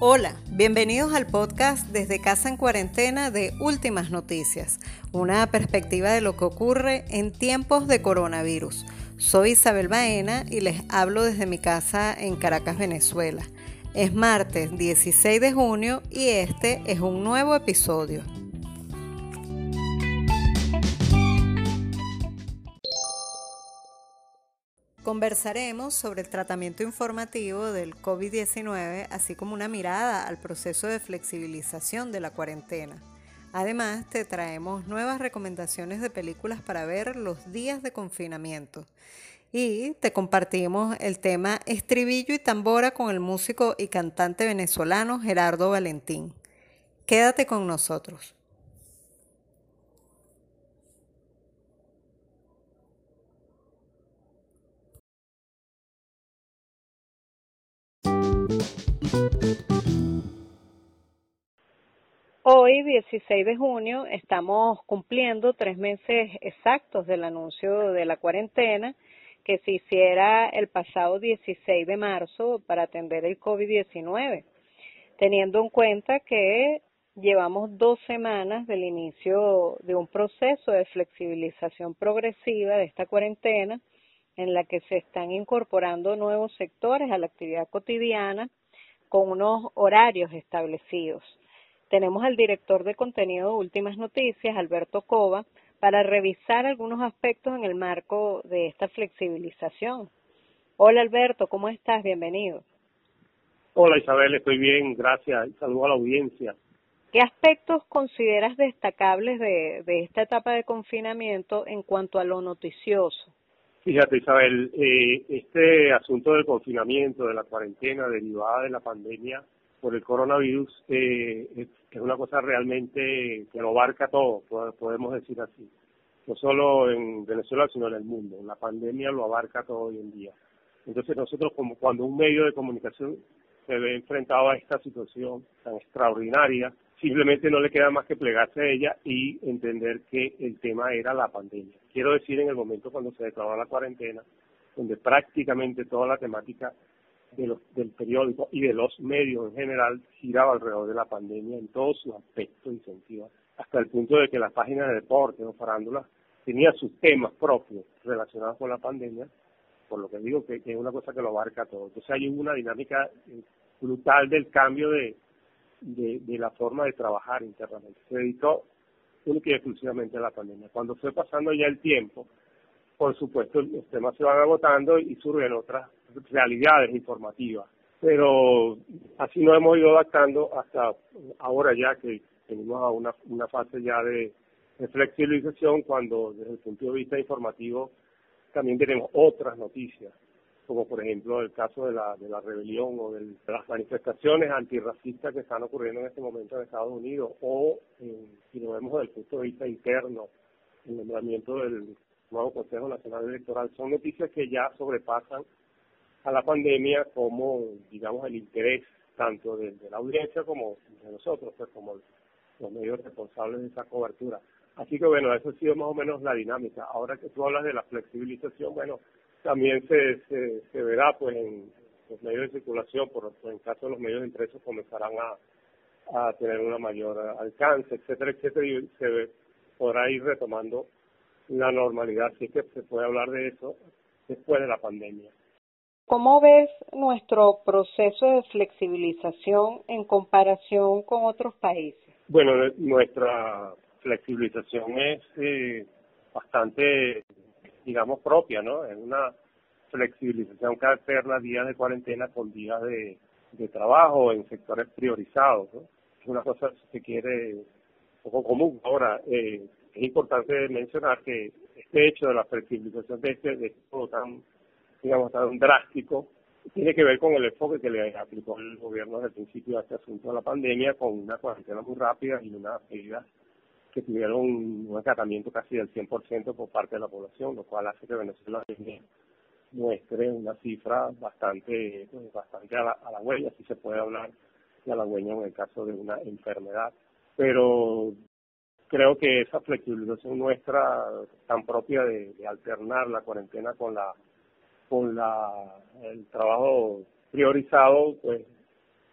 Hola, bienvenidos al podcast Desde Casa en Cuarentena de Últimas Noticias, una perspectiva de lo que ocurre en tiempos de coronavirus. Soy Isabel Baena y les hablo desde mi casa en Caracas, Venezuela. Es martes 16 de junio y este es un nuevo episodio. Conversaremos sobre el tratamiento informativo del COVID-19, así como una mirada al proceso de flexibilización de la cuarentena. Además, te traemos nuevas recomendaciones de películas para ver los días de confinamiento. Y te compartimos el tema Estribillo y Tambora con el músico y cantante venezolano Gerardo Valentín. Quédate con nosotros. Hoy, 16 de junio, estamos cumpliendo tres meses exactos del anuncio de la cuarentena que se hiciera el pasado 16 de marzo para atender el COVID-19, teniendo en cuenta que llevamos dos semanas del inicio de un proceso de flexibilización progresiva de esta cuarentena en la que se están incorporando nuevos sectores a la actividad cotidiana con unos horarios establecidos. Tenemos al director de contenido de Últimas Noticias, Alberto Cova, para revisar algunos aspectos en el marco de esta flexibilización. Hola Alberto, ¿cómo estás? Bienvenido. Hola Isabel, estoy bien, gracias. Saludo a la audiencia. ¿Qué aspectos consideras destacables de, de esta etapa de confinamiento en cuanto a lo noticioso? Fíjate, Isabel, eh, este asunto del confinamiento, de la cuarentena derivada de la pandemia por el coronavirus, eh, es, una cosa realmente que lo abarca todo, podemos decir así. No solo en Venezuela, sino en el mundo. La pandemia lo abarca todo hoy en día. Entonces nosotros, como cuando un medio de comunicación se ve enfrentado a esta situación tan extraordinaria, simplemente no le queda más que plegarse a ella y entender que el tema era la pandemia. Quiero decir, en el momento cuando se declaró la cuarentena, donde prácticamente toda la temática de los, del periódico y de los medios en general giraba alrededor de la pandemia en todos sus aspectos y sentidos, hasta el punto de que las páginas de deporte o farándula tenían sus temas propios relacionados con la pandemia, por lo que digo que, es una cosa que lo abarca todo. Entonces hay una dinámica eh, brutal del cambio de, de, de la forma de trabajar internamente. Se dedicó única y exclusivamente a la pandemia. Cuando fue pasando ya el tiempo, por supuesto los temas se van agotando y surgen otras realidades informativas. Pero así nos hemos ido adaptando hasta ahora ya que tenemos a una, una fase ya de, flexibilización cuando desde el punto de vista informativo también tenemos otras noticias como por ejemplo el caso de la, de la rebelión o de las manifestaciones antirracistas que están ocurriendo en este momento en Estados Unidos, o si lo vemos desde el punto de vista interno, el nombramiento del nuevo Consejo Nacional Electoral, son noticias que ya sobrepasan a la pandemia como, digamos, el interés tanto de, la audiencia como de nosotros, pues como los medios responsables de esa cobertura. Así que bueno, eso ha sido más o menos la dinámica. Ahora que tú hablas de la flexibilización, bueno, también se, se, se verá pues en los medios de circulación, por, en caso de los medios de impresos comenzarán a, a tener una mayor alcance, etcétera, etcétera, y se podrá ir retomando la normalidad, así que se puede hablar de eso después de la pandemia. ¿Cómo ves nuestro proceso de flexibilización en comparación con otros países? Bueno, nuestra flexibilización es eh, bastante digamos, propia, ¿no? Es una flexibilización que alterna días de cuarentena con días de, de trabajo en sectores priorizados, ¿no? Es una cosa, que quiere, poco común. Ahora, eh, es importante mencionar que este hecho de la flexibilización de este, de todo tan, digamos, tan drástico, tiene que ver con el enfoque que le aplicó el gobierno desde el principio de este asunto de la pandemia, con una cuarentena muy rápida y una medida que tuvieron un acatamiento casi del 100% por parte de la población, lo cual hace que Venezuela muestre una cifra bastante pues, bastante a la, a la huella, si se puede hablar de halagüeña en el caso de una enfermedad. Pero creo que esa flexibilización nuestra tan propia de, alternar la cuarentena con la con la el trabajo priorizado pues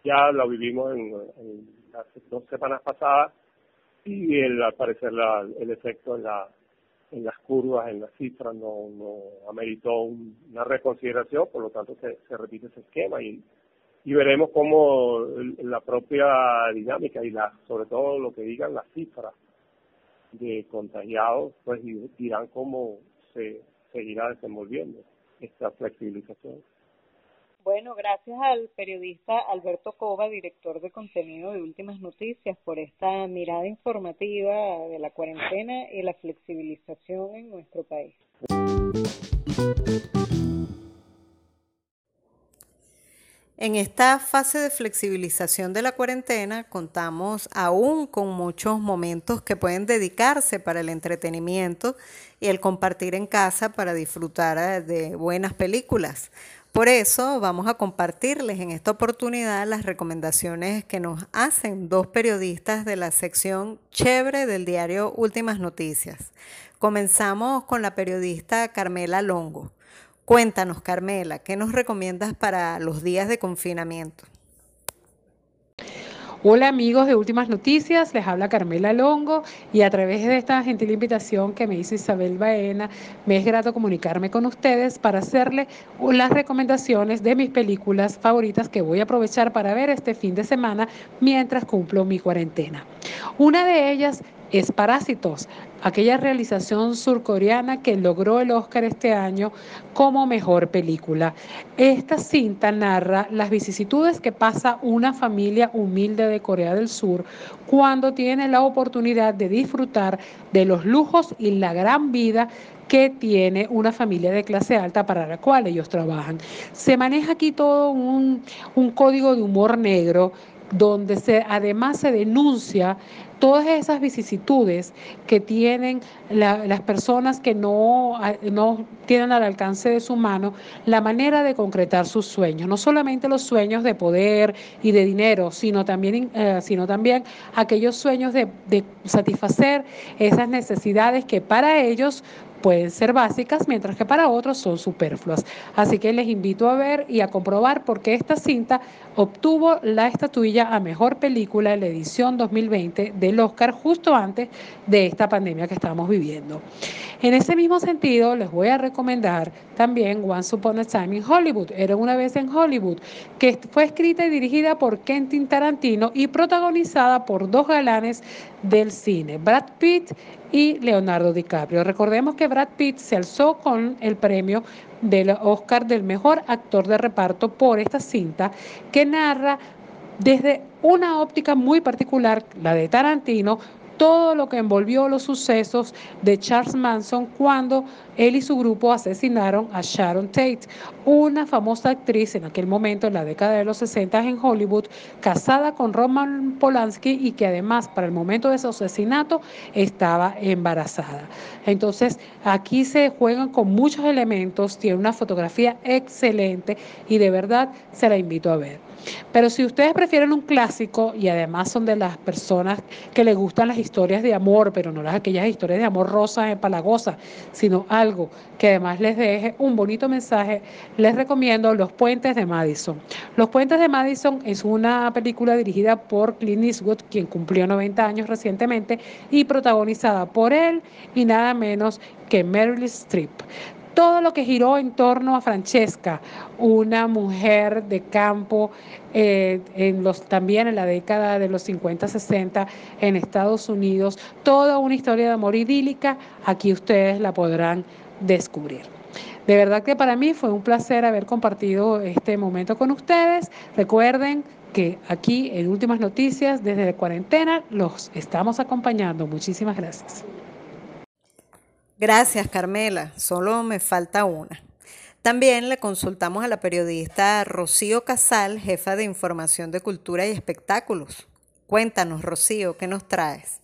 ya lo vivimos en, las dos semanas pasadas y el, al parecer la, el efecto en la en las curvas, en las cifras, no, no ameritó una reconsideración, por lo tanto se, se repite ese esquema y, y veremos cómo la propia dinámica y la sobre todo lo que digan las cifras de contagiados, pues dirán cómo se seguirá desenvolviendo esta flexibilización. Bueno, gracias al periodista Alberto Cova, director de contenido de Últimas Noticias, por esta mirada informativa de la cuarentena y la flexibilización en nuestro país. En esta fase de flexibilización de la cuarentena contamos aún con muchos momentos que pueden dedicarse para el entretenimiento y el compartir en casa para disfrutar de buenas películas. Por eso vamos a compartirles en esta oportunidad las recomendaciones que nos hacen dos periodistas de la sección Chévere del diario Últimas Noticias. Comenzamos con la periodista Carmela Longo. Cuéntanos, Carmela, ¿qué nos recomiendas para los días de confinamiento? Hola amigos de Últimas Noticias, les habla Carmela Longo y a través de esta gentil invitación que me hizo Isabel Baena, me es grato comunicarme con ustedes para hacerle las recomendaciones de mis películas favoritas que voy a aprovechar para ver este fin de semana mientras cumplo mi cuarentena. Una de ellas es Parásitos, aquella realización surcoreana que logró el Oscar este año como mejor película. Esta cinta narra las vicisitudes que pasa una familia humilde de Corea del Sur cuando tiene la oportunidad de disfrutar de los lujos y la gran vida que tiene una familia de clase alta para la cual ellos trabajan. Se maneja aquí todo un, un código de humor negro donde se, además se denuncia todas esas vicisitudes que tienen las personas que no, no tienen al alcance de su mano la manera de concretar sus sueños, no solamente los sueños de poder y de dinero, sino también, eh, sino también aquellos sueños de, de satisfacer esas necesidades que para ellos pueden ser básicas, mientras que para otros son superfluas. Así que les invito a ver y a comprobar por qué esta cinta obtuvo la estatuilla a mejor película en la edición 2020 del Oscar justo antes de esta pandemia que estamos viviendo. En ese mismo sentido, les voy a recomendar también Once Upon a Time in Hollywood, Era una vez en Hollywood, que fue escrita y dirigida por Quentin Tarantino y protagonizada por dos galanes del cine, Brad Pitt y Leonardo DiCaprio. Recordemos que Brad Pitt se alzó con el premio del Oscar del mejor actor de reparto por esta cinta que narra desde una óptica muy particular, la de Tarantino, todo lo que envolvió los sucesos de Charles Manson cuando él y su grupo asesinaron a Sharon Tate, una famosa actriz en aquel momento, en la década de los 60 en Hollywood, casada con Roman Polanski y que además para el momento de su asesinato estaba embarazada. Entonces, aquí se juegan con muchos elementos, tiene una fotografía excelente y de verdad se la invito a ver. Pero si ustedes prefieren un clásico y además son de las personas que les gustan las historias de amor, pero no las aquellas historias de amor rosas, empalagosas, sino algo que además les deje un bonito mensaje, les recomiendo Los Puentes de Madison. Los Puentes de Madison es una película dirigida por Clint Eastwood, quien cumplió 90 años recientemente, y protagonizada por él y nada menos que Meryl Streep todo lo que giró en torno a Francesca, una mujer de campo eh, también en la década de los 50-60 en Estados Unidos, toda una historia de amor idílica, aquí ustedes la podrán descubrir. De verdad que para mí fue un placer haber compartido este momento con ustedes. Recuerden que aquí en Últimas Noticias desde la cuarentena los estamos acompañando. Muchísimas gracias. Gracias, Carmela. Solo me falta una. También le consultamos a la periodista Rocío Casal, jefa de Información de Cultura y Espectáculos. Cuéntanos, Rocío, ¿qué nos traes?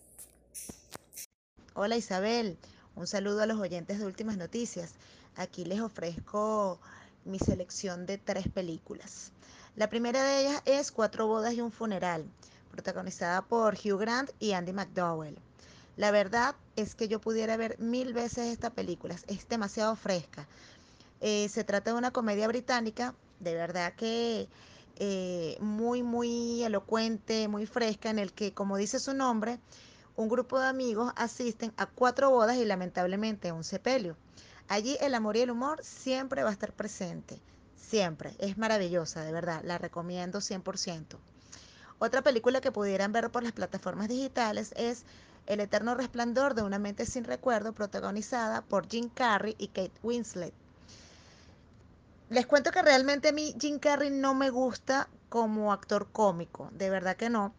Hola Isabel, un saludo a los oyentes de Últimas Noticias. Aquí les ofrezco mi selección de tres películas. La primera de ellas es Cuatro bodas y un funeral, protagonizada por Hugh Grant y Andy McDowell. La verdad es que yo pudiera ver mil veces esta película, es demasiado fresca. Eh, se trata de una comedia británica, de verdad que eh, muy, muy elocuente, muy fresca, en el que, como dice su nombre, un grupo de amigos asisten a cuatro bodas y lamentablemente a un sepelio. Allí el amor y el humor siempre va a estar presente, siempre. Es maravillosa, de verdad, la recomiendo 100%. Otra película que pudieran ver por las plataformas digitales es El eterno resplandor de una mente sin recuerdo, protagonizada por Jim Carrey y Kate Winslet. Les cuento que realmente a mí Jim Carrey no me gusta como actor cómico, de verdad que no.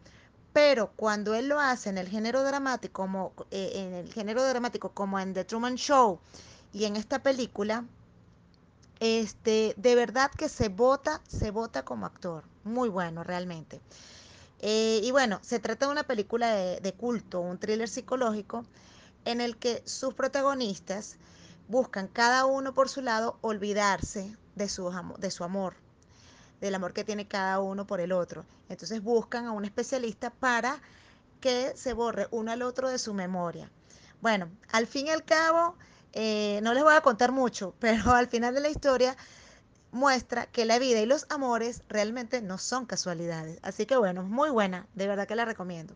Pero cuando él lo hace en el género dramático, como eh, en el género dramático, como en The Truman Show y en esta película, este, de verdad que se vota, se vota como actor. Muy bueno, realmente. Eh, y bueno, se trata de una película de, culto, un thriller psicológico, en el que sus protagonistas buscan cada uno por su lado olvidarse de su, de su amor, del amor que tiene cada uno por el otro. Entonces buscan a un especialista para que se borre uno al otro de su memoria. Bueno, al fin y al cabo, eh, no les voy a contar mucho, pero al final de la historia muestra que la vida y los amores realmente no son casualidades. Así que bueno, muy buena, de verdad que la recomiendo.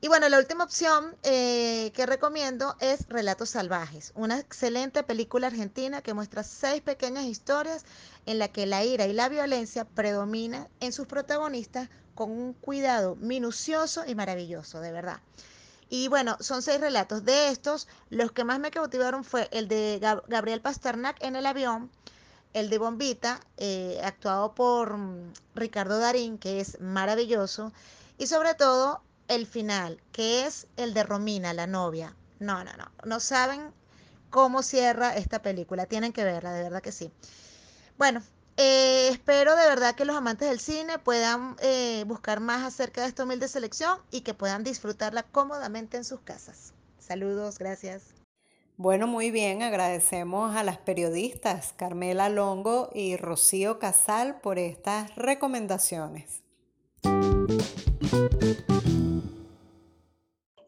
Y bueno, la última opción eh, que recomiendo es Relatos Salvajes, una excelente película argentina que muestra seis pequeñas historias en la que la ira y la violencia predominan en sus protagonistas con un cuidado minucioso y maravilloso, de verdad. Y bueno, son seis relatos. De estos, los que más me cautivaron fue el de Gabriel Pasternak en el avión, el de Bombita, eh, actuado por mm, Ricardo Darín, que es maravilloso, y sobre todo el final, que es el de Romina, la novia. No, no, no. No saben cómo cierra esta película. Tienen que verla, de verdad que sí. Bueno, eh, espero de verdad que los amantes del cine puedan eh, buscar más acerca de esta humilde selección y que puedan disfrutarla cómodamente en sus casas. Saludos, gracias. Bueno, muy bien, agradecemos a las periodistas Carmela Longo y Rocío Casal por estas recomendaciones.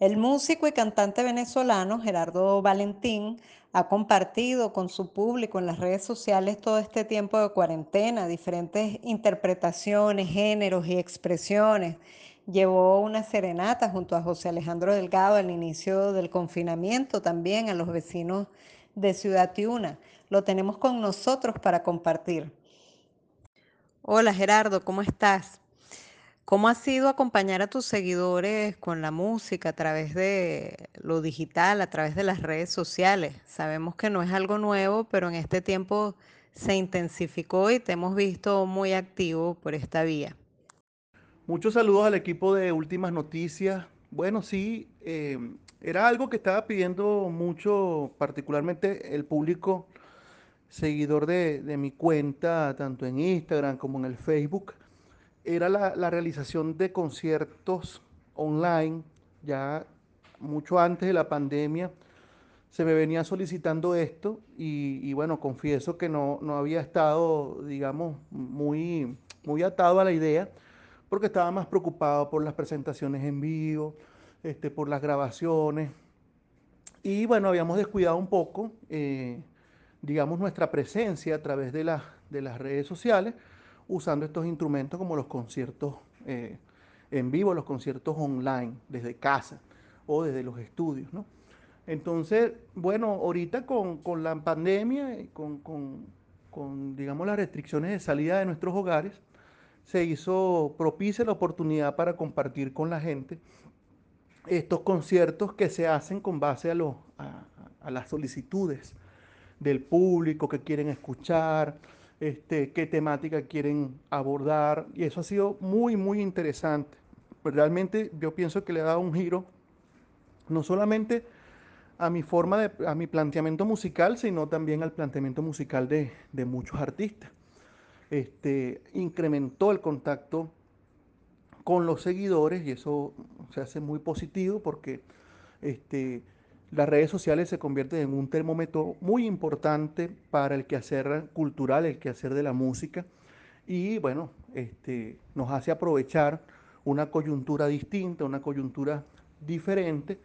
El músico y cantante venezolano Gerardo Valentín ha compartido con su público en las redes sociales todo este tiempo de cuarentena, diferentes interpretaciones, géneros y expresiones. Llevó una serenata junto a José Alejandro Delgado al inicio del confinamiento también a los vecinos de Ciudad Tiuna. Lo tenemos con nosotros para compartir. Hola Gerardo, ¿cómo estás? ¿Cómo ha sido acompañar a tus seguidores con la música a través de lo digital, a través de las redes sociales? Sabemos que no es algo nuevo, pero en este tiempo se intensificó y te hemos visto muy activo por esta vía. Muchos saludos al equipo de Últimas Noticias. Bueno, sí, eh, era algo que estaba pidiendo mucho, particularmente el público seguidor de, de mi cuenta, tanto en Instagram como en el Facebook era la, realización de conciertos online, ya mucho antes de la pandemia se me venía solicitando esto y, bueno, confieso que no, había estado, digamos, muy, muy atado a la idea porque estaba más preocupado por las presentaciones en vivo, este, por las grabaciones y bueno, habíamos descuidado un poco, eh, digamos, nuestra presencia a través de, de las redes sociales usando estos instrumentos como los conciertos eh, en vivo, los conciertos online, desde casa o desde los estudios. ¿no? Entonces, bueno, ahorita con, la pandemia y con, con, digamos, las restricciones de salida de nuestros hogares, se hizo propicia la oportunidad para compartir con la gente estos conciertos que se hacen con base a, a las solicitudes del público que quieren escuchar, este, qué temática quieren abordar, y eso ha sido muy, muy interesante. Pues realmente yo pienso que le ha dado un giro, no solamente a mi forma de, a mi planteamiento musical, sino también al planteamiento musical de, muchos artistas. Este, incrementó el contacto con los seguidores y eso se hace muy positivo porque este, las redes sociales se convierten en un termómetro muy importante para el quehacer cultural, el quehacer de la música, y bueno, este, nos hace aprovechar una coyuntura distinta, una coyuntura diferente,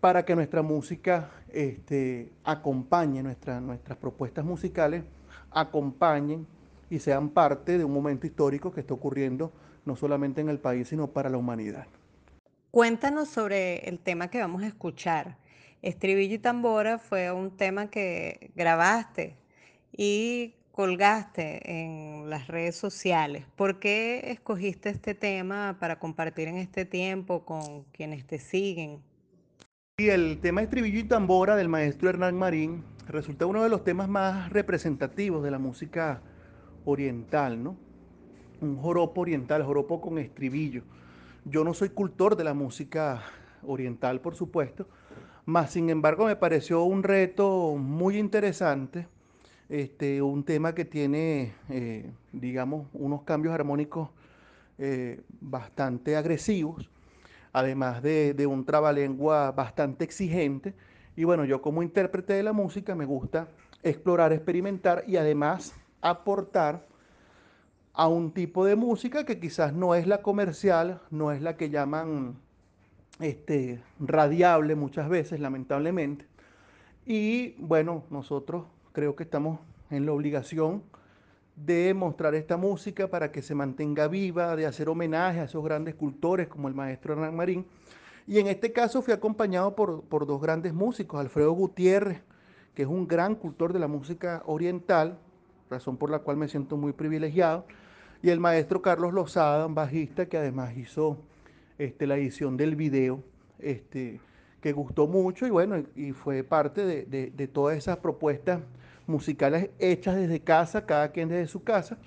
para que nuestra música este, acompañe, nuestras propuestas musicales acompañen y sean parte de un momento histórico que está ocurriendo no solamente en el país, sino para la humanidad. Cuéntanos sobre el tema que vamos a escuchar. Estribillo y tambora fue un tema que grabaste y colgaste en las redes sociales. ¿Por qué escogiste este tema para compartir en este tiempo con quienes te siguen? Y el tema Estribillo y Tambora del maestro Hernán Marín resulta uno de los temas más representativos de la música oriental, ¿no? Un joropo oriental, joropo con estribillo. Yo no soy cultor de la música oriental, por supuesto, mas sin embargo me pareció un reto muy interesante, este, un tema que tiene, eh, digamos, unos cambios armónicos eh, bastante agresivos además de, un trabalengua bastante exigente. Y bueno, yo como intérprete de la música me gusta explorar, experimentar y además aportar a un tipo de música que quizás no es la comercial, no es la que llaman este, radiable muchas veces, lamentablemente. Y bueno, nosotros creo que estamos en la obligación de mostrar esta música para que se mantenga viva, de hacer homenaje a esos grandes cultores como el maestro Hernán Marín. Y en este caso fui acompañado por, por dos grandes músicos, Alfredo Gutiérrez, que es un gran cultor de la música oriental, razón por la cual me siento muy privilegiado, y el maestro Carlos Lozada, un bajista que además hizo este, la edición del video, este, que gustó mucho y bueno, y fue parte de, de, de todas esas propuestas musicales hechas desde casa, cada quien desde su casa,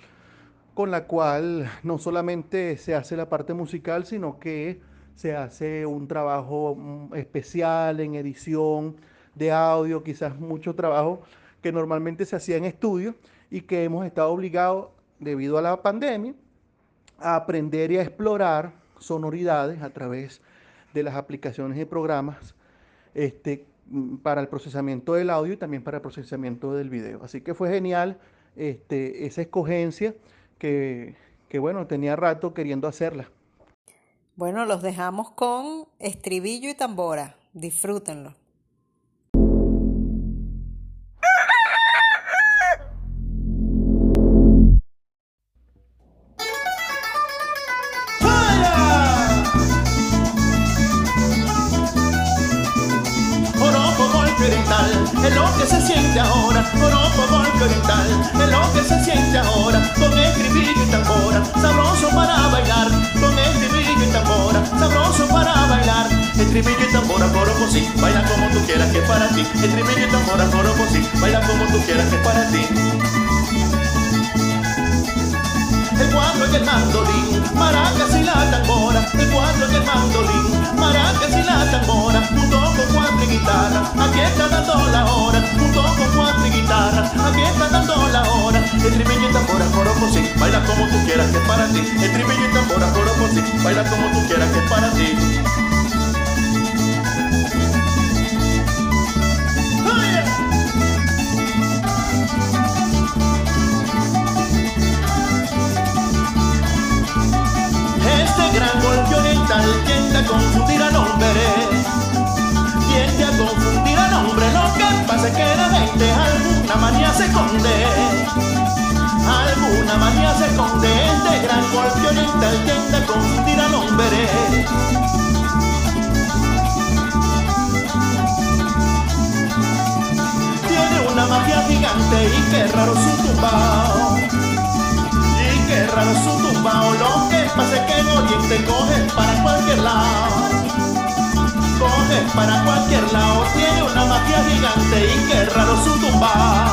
con la cual no solamente se hace la parte musical, sino que se hace un trabajo mm, especial en edición de audio, quizás mucho trabajo que normalmente se hacía en estudio y que hemos estado obligados, debido a la pandemia, a aprender y a explorar sonoridades a través de las aplicaciones y programas este, para el procesamiento del audio y también para el procesamiento del video. Así que fue genial este, esa escogencia que, que, bueno, tenía rato queriendo hacerla. Bueno, los dejamos con estribillo y tambora. Disfrútenlo. Que se siente ahora, joropo golpe oriental, es lo que se siente ahora, con estribillo y tambora, sabroso para bailar, con estribillo y tambora, sabroso para bailar, estribillo y tambora, joropo sí, baila como tú quieras que es para ti, estribillo y tambora, joropo sí, baila como tú quieras que es para ti el cuatro y el mandolín, maracas y la tambora, el cuatro y el mandolín, maracas y la tambora, junto con cuatro y guitarra, aquí está dando la hora, junto con cuatro y guitarra, aquí está dando la hora, el tribillo y tambora, coro sí, baila como tú quieras que es para ti, el tribillo y tambora, coro sí, baila como tú quieras que es para ti. Esconde, este gran golpe oriental tiende a confundir al hombre. Tiene una magia gigante y qué raro su tumbao qué raro su tumbao, lo que pasa es que en Oriente coge para cualquier lado. Coge para cualquier lado, tiene una magia gigante y qué raro su tumbao.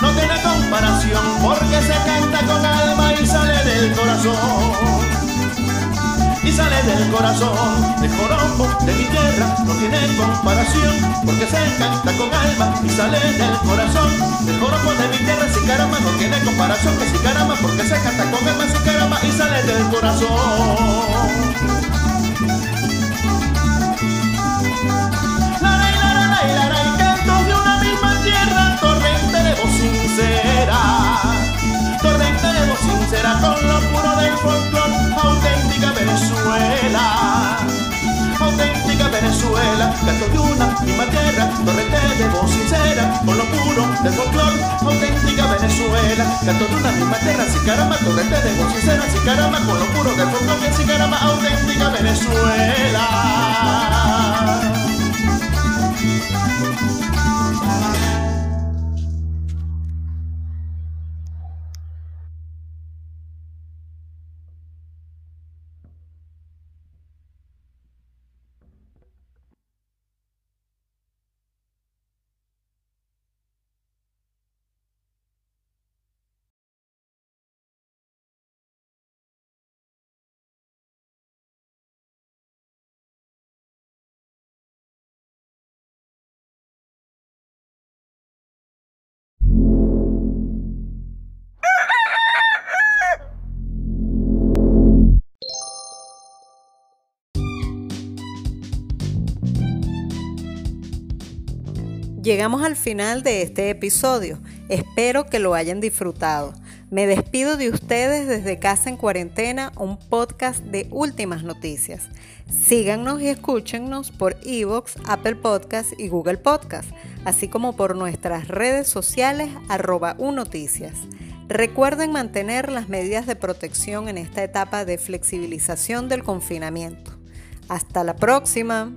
No tiene comparación porque se canta con alma y sale del corazón. Y sale del corazón, el joropo de mi tierra no tiene comparación porque se canta con alma y sale del corazón. El joropo Venezuela, canto de una misma tierra, torrente de voz sincera, con lo puro del folclor, auténtica Venezuela, canto de una misma tierra, si caramba, torrente de voz sincera, si caramba, con lo puro del folclor, si caramba, auténtica Venezuela. Llegamos al final de este episodio. Espero que lo hayan disfrutado. Me despido de ustedes desde Casa en Cuarentena, un podcast de últimas noticias. Síganos y escúchennos por Evox, Apple Podcast y Google Podcast, así como por nuestras redes sociales arroba unoticias. Recuerden mantener las medidas de protección en esta etapa de flexibilización del confinamiento. Hasta la próxima.